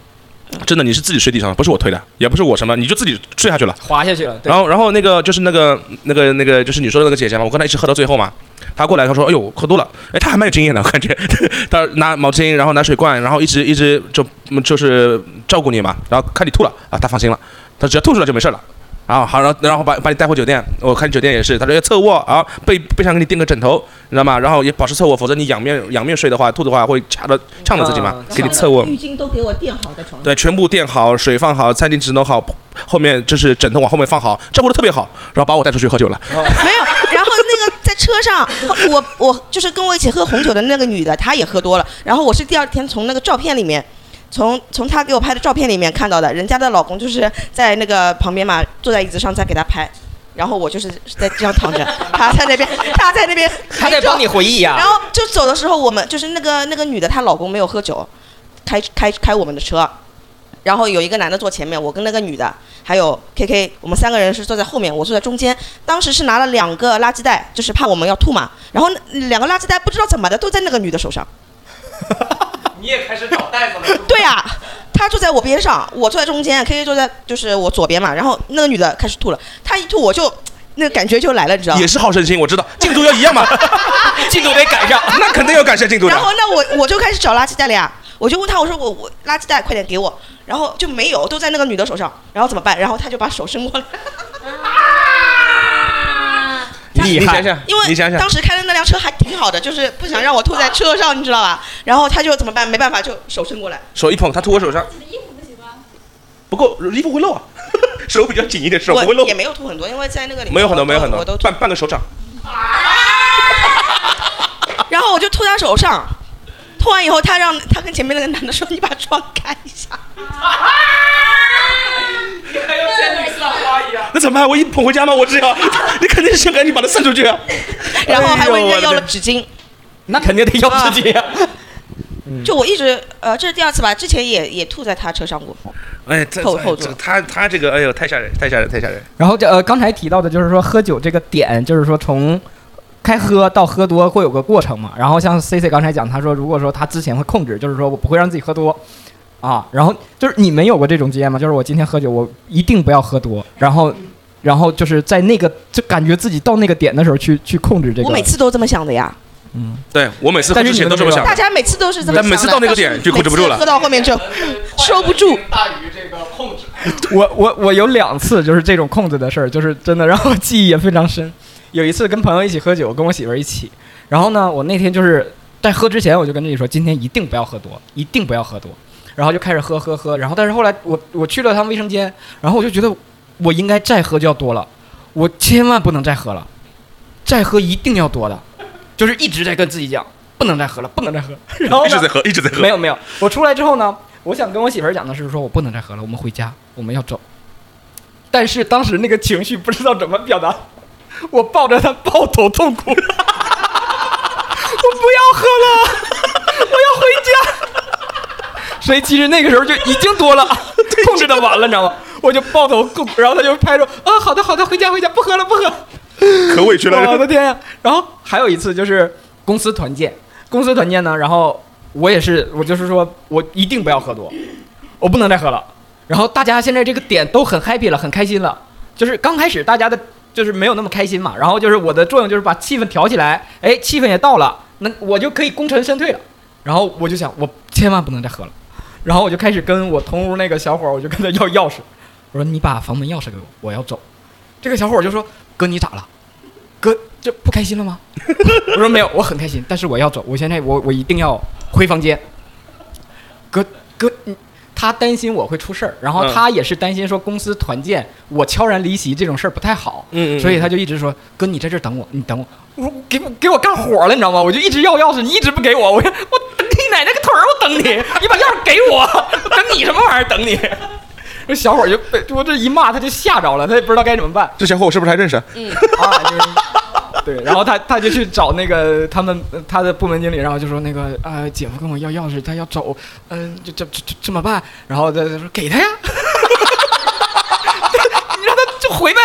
真的，你是自己睡地上的，不是我推的，也不是我什么，你就自己睡下去了。滑下去了。然后，然后那个就是那个那个那个就是你说的那个姐姐嘛，我跟她一起喝到最后嘛，她过来她说，哎呦，喝多了，哎，她还蛮有经验的，我感觉，她拿毛巾，然后拿水罐，然后一直一直就就是照顾你嘛，然后看你吐了啊，她放心了，她只要吐出来就没事了，啊，好，然后然后把把你带回酒店，我看酒店也是，他说要侧卧啊，背背上给你垫个枕头，你知道吗？然后也保持侧卧，否则你仰面仰面睡的话，吐的话会掐到呛到自己嘛，给你侧卧。浴巾都给我垫好在床上。对，全部垫好，水放好，餐巾纸弄好，后面就是枕头往后面放好，照顾的特别好，然后把我带出去喝酒了。没有，然后那个在车上，我我就是跟我一起喝红酒的那个女的，她也喝多了。然后我是第二天从那个照片里面，从从她给我拍的照片里面看到的，人家的老公就是在那个旁边嘛，坐在椅子上在给她拍。然后我就是在这样躺着，他在那边，他在那边，他在帮你回忆呀、然后就走的时候，我们就是那个那个女的，她老公没有喝酒，开开开我们的车，然后有一个男的坐前面，我跟那个女的还有 K K，我们三个人是坐在后面，我坐在中间。当时是拿了两个垃圾袋，就是怕我们要吐嘛。然后两个垃圾袋不知道怎么的都在那个女的手上。你也开始找袋子了。对呀、他坐在我边上，我坐在中间，K K 坐在就是我左边嘛。然后那个女的开始吐了，她一吐我就那个感觉就来了，你知道吗也？是好胜心，我知道，进度要一样嘛，进度得赶上。那肯定要赶上进度的然。后那我我就开始找垃圾袋了呀，我就问他，我说我我垃圾袋快点给我，然后就没有，都在那个女的手上，然后怎么办？然后他就把手伸过来，你你想想，因为你想想当，时开的那辆车还挺好的，就是不想让我吐在车上，你知道吧？然后他就怎么办？没办法，就手伸过来。手一捧，他吐我手上，不够衣服会漏啊，手比较紧一点，手不会漏也。没有吐很多，因为在那个里面没有很多，没有很多我都，半半个手掌。然后我就吐他手上，吐完以后，他让他跟前面那个男的说：“你把窗开一下。那怎么办？我一捧回家吗？我只要，你肯定是先赶紧把它送出去啊。”然后还问人家要了纸巾。那肯定得要纸巾呀、就我一直呃，这是第二次吧，之前也也吐在他车上过。哎，这后后座这他他这个，哎呦，太吓人，太吓人，太吓人。然后这呃，刚才提到的就是说喝酒这个点，就是说从开喝到喝多会有个过程嘛。然后像 C C 刚才讲，他说如果说他之前会控制，就是说我不会让自己喝多啊。然后就是你们有过这种经验吗？就是我今天喝酒，我一定不要喝多，然后然后就是在那个就感觉自己到那个点的时候去去控制这个。我每次都这么想的呀，嗯对我每次喝之前都这么想大。家每次都是这么想的。但每次到那个点就控制不住了喝到后面就 收不住。大于这个控制。我我我有两次就是这种控制的事儿，就是真的让我记忆也非常深。有一次跟朋友一起喝酒，跟我媳妇儿一起，然后呢，我那天就是在喝之前我就跟自己说，今天一定不要喝多，一定不要喝多，然后就开始喝喝喝，然后但是后来我我去了趟卫生间，然后我就觉得我应该再喝就要多了，我千万不能再喝了，再喝一定要多的，就是一直在跟自己讲，不能再喝了，不能再喝。然后一直在喝，一直在喝。没有没有，我出来之后呢，我想跟我媳妇儿讲的是说，我不能再喝了，我们回家，我们要走。但是当时那个情绪不知道怎么表达，我抱着她抱头痛哭，我不要喝了。所以其实那个时候就已经多了，控制的完了，你知道吗？我就抱头痛，然后他就拍着啊，好的好的，回家回家，不喝了不喝了。可委屈了。我的天呀！然后还有一次就是公司团建，公司团建呢，然后我也是，我就是说我一定不要喝多，我不能再喝了。然后大家现在这个点都很 happy 了，很开心了。就是刚开始大家的就是没有那么开心嘛，然后就是我的作用就是把气氛调起来，哎，气氛也到了，那我就可以功成身退了。然后我就想，我千万不能再喝了。然后我就开始跟我同屋那个小伙，我就跟他要钥匙，我说你把房门钥匙给我，我要走。这个小伙就说：“哥，你咋了？哥，这不开心了吗？” 我说：“没有，我很开心，但是我要走，我现在我我一定要回房间。”哥哥，你他担心我会出事儿，然后嗯他也是担心说公司团建我悄然离席这种事儿不太好，嗯嗯所以他就一直说：“哥，你在这儿等我，你等我。”我说：“给我给我干活了，你知道吗？我就一直要钥匙，你一直不给我，我说我等你奶奶个腿儿，我等你，你把钥匙给我，我等你什么玩意儿？等你。”这小伙儿就被我这一骂，他就吓着了，他也不知道该怎么办。这小伙我是不是还认识？啊，就是对，然后他他就去找那个他们呃他的部门经理，然后就说那个呃姐夫跟我要钥匙，他要走，嗯、就这这这怎么办？然后他他说给他呀，你让他就回呗。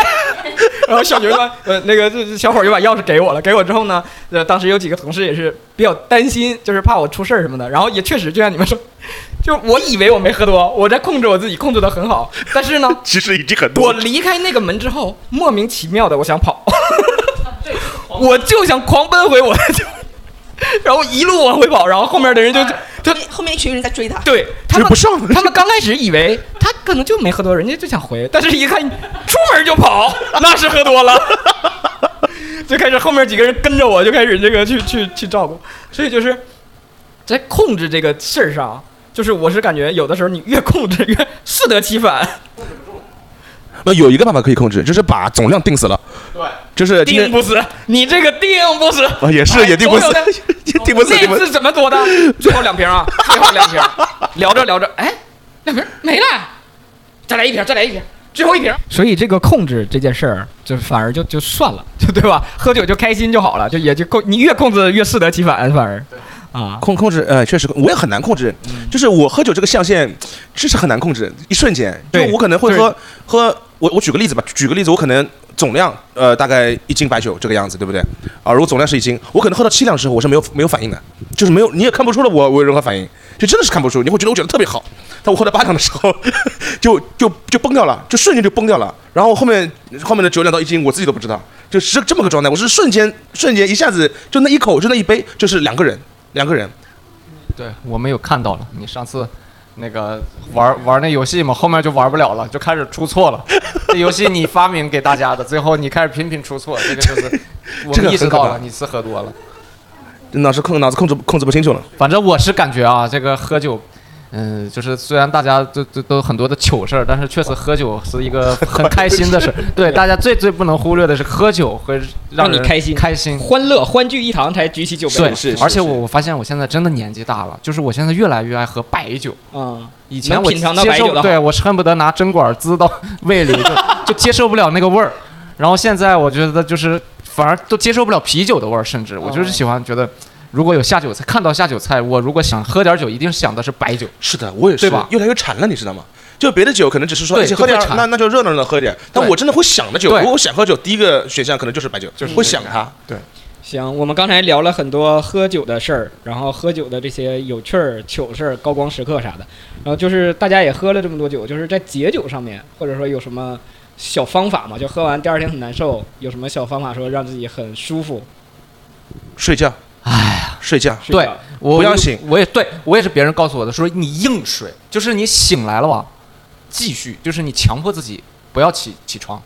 然后小牛呢，呃，那个小伙儿就把钥匙给我了，给我之后呢，呃，当时有几个同事也是比较担心，就是怕我出事儿什么的。然后也确实就像你们说，就我以为我没喝多，我在控制我自己，控制的很好，但是呢，其实已经很多我。离开那个门之后，莫名其妙的我想跑，我就想狂奔回我的家，然后一路往回跑，然后后面的人就后面后面一群人在追他。对他们追不上他们刚开始以为他可能就没喝多，人家就想回，但是一看出门就跑，那是喝多了。就开始后面几个人跟着我，就开始这个去去去照顾，所以就是在控制这个事儿上，就是我是感觉有的时候你越控制越适得其反。那有一个办法可以控制，就是把总量定死了。对，就是定不死，你这个定不死啊，也是 也定不死定不死，定不死那次。怎么多的？最后两瓶啊，最后两瓶，聊着聊着，哎，两瓶没了，再来一瓶，再来一瓶，最后一瓶。所以这个控制这件事儿，就反而就就算了，就对吧？喝酒就开心就好了，就也就控，你越控制越适得其反，反而啊，控控制，呃，确实我也很难控制，就是我喝酒这个象限，这是很难控制，一瞬间，就我可能会喝喝，我我举个例子吧，举个例子，我可能总量呃大概一斤白酒这个样子，对不对？啊，如果总量是一斤，我可能喝到七两时候我是没有没有反应的，就是没有你也看不出来我我有任何反应，就真的是看不出，你会觉得我觉得特别好，但我喝到八两的时候 就就就崩掉了，就瞬间就崩掉了，然后后面后面的酒量到一斤我自己都不知道，就是这么个状态，我是瞬间瞬间一下子就那一口就那一杯就是两个人两个人。对我们有看到了，你上次那个玩玩那游戏嘛，后面就玩不了了，就开始出错了。这游戏你发明给大家的，最后你开始频频出错，这个就是 我意识到了，你是喝多了。脑子控脑子控制控制不清楚了。反正我是感觉啊，这个喝酒，嗯，就是虽然大家都都都很多的糗事儿，但是确实喝酒是一个 很开心的事儿。对，大家最最不能忽略的是喝酒会让你开心开心。欢乐欢聚一堂才举起酒杯。对，而且我我发现我现在真的年纪大了，就是我现在越来越爱喝白酒。嗯，以前我能品尝到接受对我是恨不得拿针管滋到 胃里，就就接受不了那个味儿。然后现在我觉得就是反而都接受不了啤酒的味儿，甚至我就是喜欢觉得，如果有下酒菜，看到下酒菜，我如果想喝点酒，一定想的是白酒。是的，我也是，对吧越来越馋了，你知道吗？就别的酒可能只是说，对哎喝点那那就热闹热闹喝点。但我真的会想的酒，如果我想喝酒，第一个选项可能就是白酒，就是会想它。对，行，我们刚才聊了很多喝酒的事儿，然后喝酒的这些有趣儿、糗事儿、高光时刻啥的，然后就是大家也喝了这么多酒，就是在解酒上面，或者说有什么小方法嘛？就喝完第二天很难受，有什么小方法说让自己很舒服？睡觉，哎呀，睡觉，对我不要醒我也对我也是别人告诉我的，说你硬睡，就是你醒来了吧，继续，就是你强迫自己不要起起床。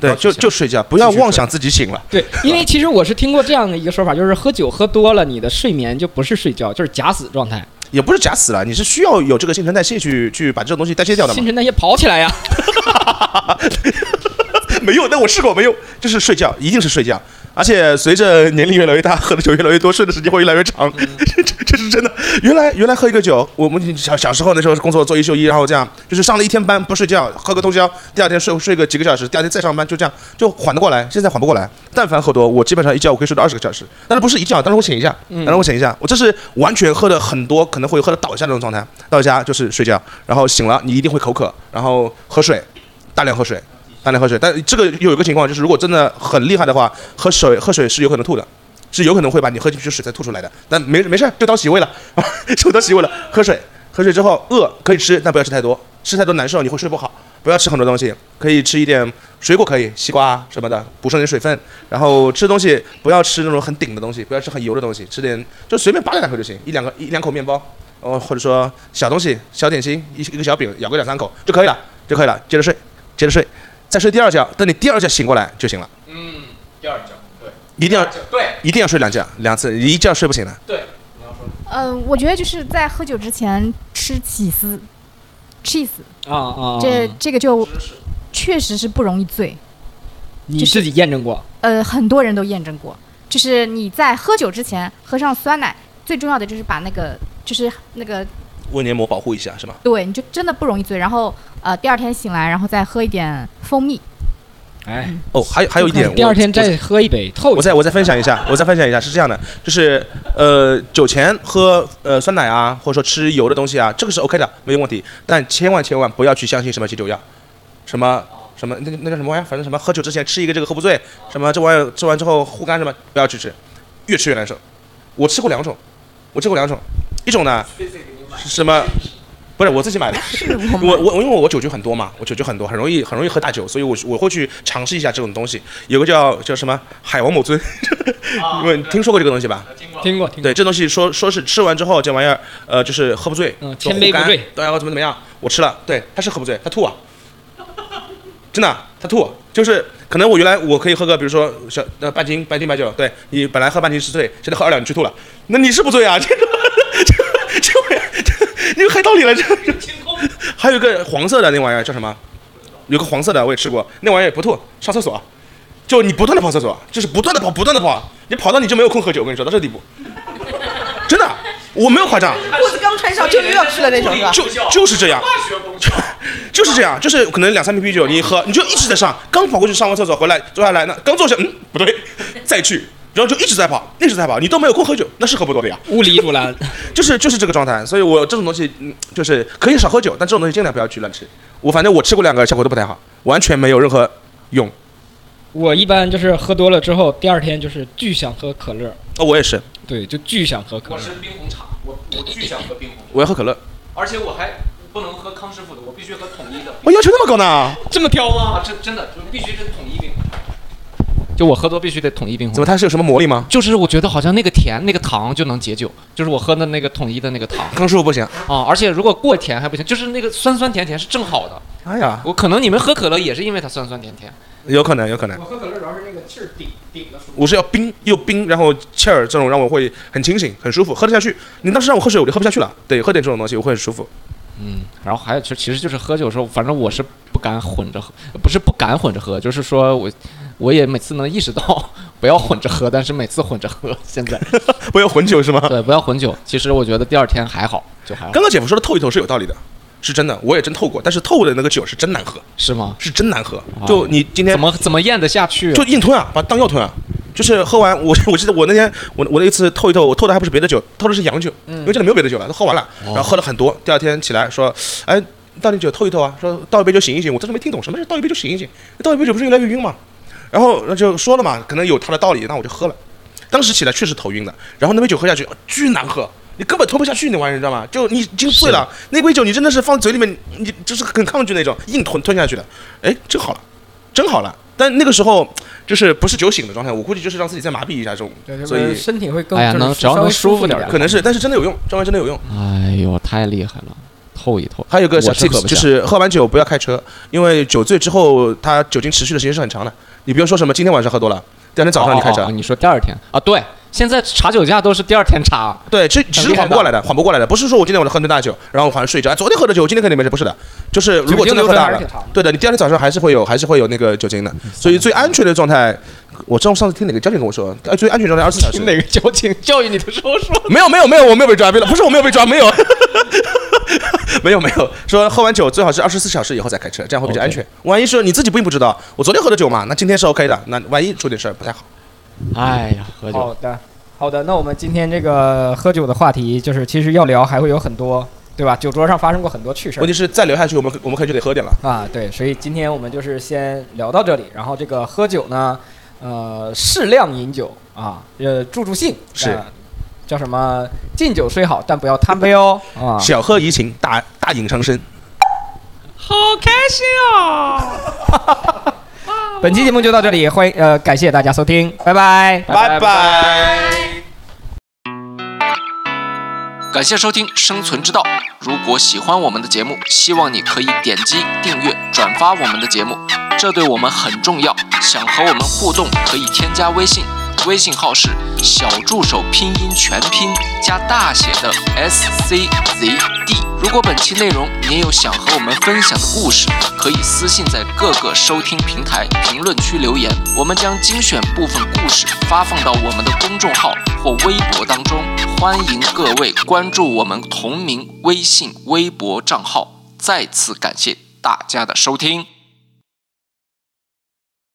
对，就就睡觉，不要妄想自己醒了。对，因为其实我是听过这样的一个说法，就是喝酒喝多了，你的睡眠就不是睡觉，就是假死状态，也不是假死了，你是需要有这个新陈代谢去去把这种东西代谢掉的嘛新。陈代谢跑起来呀。没用，那我试过没用，就是睡觉，一定是睡觉。而且随着年龄越来越大，喝的酒越来越多，睡的时间会越来越长，这这是真的。原来原来喝一个酒，我们小小时候那时候工作做一休一，然后这样就是上了一天班不睡觉，喝个通宵，第二天睡睡个几个小时，第二天再上班，就这样就缓得过来。现在缓不过来，但凡喝多，我基本上一觉我可以睡到二十个小时，但是不是一觉，但是我醒一下，但是我醒一下，我这是完全喝的很多，可能会喝的倒下那种状态。到家就是睡觉，然后醒了你一定会口渴，然后喝水，大量喝水。大量喝水，但这个有一个情况，就是如果真的很厉害的话，喝水喝水是有可能吐的，是有可能会把你喝进去的水再吐出来的。但没没事，就当洗胃了，就当洗胃了。喝水，喝水之后饿可以吃，但不要吃太多，吃太多难受，你会睡不好。不要吃很多东西，可以吃一点水果，可以西瓜什么的，补充点水分。然后吃东西不要吃那种很顶的东西，不要吃很油的东西，吃点就随便扒两口就行，一两个一两口面包，哦或者说小东西小点心，一一个小饼咬个两三口就可以了，就可以了。接着睡，接着睡。再睡第二觉，等你第二觉醒过来就行了。嗯，第二觉，对，一定要对一定要睡两觉，两次，一觉睡不醒的。对，呃，我觉得就是在喝酒之前吃起司，cheese，啊啊，这这个就确实是不容易醉。你自己验证过？呃，很多人都验证过，就是你在喝酒之前喝上酸奶，最重要的就是把那个就是那个胃黏膜保护一下是吗？对，你就真的不容易醉。然后呃，第二天醒来，然后再喝一点蜂蜜。哎，哦，还有还有一点，我第二天再喝一杯，透。我再我再分享一下，我再分享一下，是这样的，就是呃酒前喝呃酸奶啊，或者说吃油的东西啊，这个是 OK 的，没有问题。但千万千万不要去相信什么解酒药，什么什么那个那叫什么玩意儿，反正什么喝酒之前吃一个这个喝不醉，什么这玩意儿吃完之后护肝什么，不要去吃，越吃越难受。我吃过两种，我吃过两种，一种呢是什么不是我自己买的，我我我因为我酒局很多嘛，我酒局很多，很容易很容易喝大酒，所以我我会去尝试一下这种东西。有个叫叫什么海王某尊，因为听说过这个东西吧？听过听过。对，这东西说说是吃完之后这玩意儿，呃，就是喝不醉，嗯千杯不醉对，然后怎么怎么样？我吃了，对，他是喝不醉，他吐啊，真的，他吐，就是可能我原来我可以喝个，比如说小呃半斤半斤白酒，对你本来喝半斤是醉，现在喝二两你去吐了，那你是不醉啊？这个这个太道理了，这。还有一个黄色的那玩意儿叫什么？有个黄色的我也吃过，那玩意儿也不吐，上厕所，就你不断的跑厕所，就是不断的跑，不断的跑，你跑到你就没有空喝酒，我跟你说到这个地步，真的，我没有夸张。裤子刚穿上就又要去了那种？就就是这样，就是这样，就是可能两三瓶啤酒你一喝，你就一直在上，刚跑过去上完厕所回来坐下来，那刚坐下，嗯，不对，再去，然后就一直在跑，一直在跑，你都没有空喝酒，那是喝不多的呀，物理阻拦，就是就是这个状态，所以我这种东西，嗯，就是可以少喝酒，但这种东西尽量不要去乱吃。我反正我吃过两个，效果都不太好，完全没有任何用。我一般就是喝多了之后，第二天就是巨想喝可乐。哦，我也是，对，就巨想喝可乐。我是冰红茶，我 我巨想喝冰红茶，我要喝可乐，而且我还不能喝康师傅的，我必须喝统一的。我要求那么高呢？这么挑吗？啊，这真的就必须是统一冰红茶。就我喝多必须得统一冰红茶。怎么它是有什么魔力吗？就是我觉得好像那个甜那个糖就能解酒，就是我喝的那个统一的那个糖康师傅不行。啊，而且如果过甜还不行，就是那个酸酸甜甜是正好的。哎呀，我可能你们喝可乐也是因为它酸酸甜甜。有可能，有可能。我喝可乐主要是那个气儿顶顶的舒服。我是要冰又冰，然后气儿这种让我会很清醒，很舒服，喝得下去。你当时让我喝水，我就喝不下去了。对，喝点这种东西我会很舒服。嗯，然后还有其实其实就是喝酒的时候，反正我是不敢混着喝，不是不敢混着喝，就是说我我也每次能意识到 不要混着喝，但是每次混着喝。现在 不要混酒是吗？对，不要混酒。其实我觉得第二天还好，就还好。刚刚姐夫说的透一透是有道理的，是真的，我也真透过，但是透的那个酒是真难喝，是吗？是真难喝。就你今天怎么怎么咽得下去啊？就硬吞啊，把它当药吞啊。就是喝完，我我记得我那天我我那一次透一透，我透的还不是别的酒，透的是洋酒，因为这里没有别的酒了，都喝完了，然后喝了很多。第二天起来说，哎，倒点酒透一透啊，说倒一杯酒醒一醒。我当时没听懂什么是倒一杯酒醒一醒，倒一杯酒不是越来越晕吗？然后那就说了嘛，可能有他的道理，那我就喝了。当时起来确实头晕的，然后那杯酒喝下去，巨难喝。你根本吞不下去那玩意儿，你知道吗？就你已经醉了，那杯酒你真的是放嘴里面，你就是很抗拒那种，硬吞吞下去的。哎，真好了，真好了。但那个时候就是不是酒醒的状态，我估计就是让自己再麻痹一下这种，所以身体会更哎呀能只要能稍微舒舒服点儿一点，可能是，但是真的有用，这玩意儿真的有用。哎呦，太厉害了，透一透。还有个小我是喝 tips 就是喝完酒不要开车，因为酒醉之后它酒精持续的时间是很长的。你比如说什么今天晚上喝多了，第二天早上你开车哦哦哦，你说第二天啊？对，现在查酒驾都是第二天查。对，这只是缓不过来的，缓不过来的，不是说我今天晚上喝顿大酒，然后我好像睡着，哎，昨天喝的酒，今天肯定没事，不是的，就是如果真的喝大了对的，你第二天早上还是会有，还是会有那个酒精的，所以最安全的状态，我知道上次听哪个交警跟我说，哎，最安全状态二十四小时。哪个交警 教育你的时候说？没有没有没有，我没有被抓，没有，不是我没有被抓，没有，没有没有，说喝完酒最好是二十四小时以后再开车，这样会比较安全。万一是你自己并不知道，我昨天喝的酒嘛，那今天是 OK 的，那万一出点事儿不太好。哎呀，喝酒。好的，好的。那我们今天这个喝酒的话题，就是其实要聊还会有很多，对吧？酒桌上发生过很多趣事儿问题是再聊下去，我们我们可能就得喝点了。啊。对，所以今天我们就是先聊到这里。然后这个喝酒呢，呃，适量饮酒啊，呃，助助兴是呃叫什么？敬酒虽好，但不要贪杯哦。啊，小喝怡情，大大饮伤身。好开心哦！本期节目就到这里，欢迎呃，感谢大家收听，拜拜，拜拜。感谢收听《生存之道》。如果喜欢我们的节目，希望你可以点击订阅、转发我们的节目，这对我们很重要。想和我们互动，可以添加微信，微信号是小助手拼音全拼加大写的 S C Z D。如果本期内容你也有想和我们分享的故事，可以私信在各个收听平台评论区留言，我们将精选部分故事发放到我们的公众号或微博当中。欢迎各位关注我们同名微信、微博账号。再次感谢大家的收听。